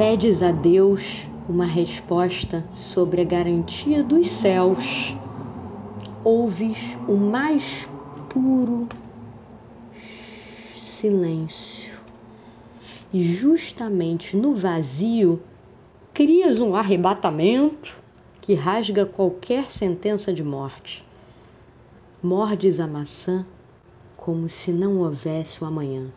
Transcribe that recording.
Pedes a Deus uma resposta sobre a garantia dos céus. Ouves o mais puro silêncio. E justamente no vazio, crias um arrebatamento que rasga qualquer sentença de morte. Mordes a maçã como se não houvesse o amanhã.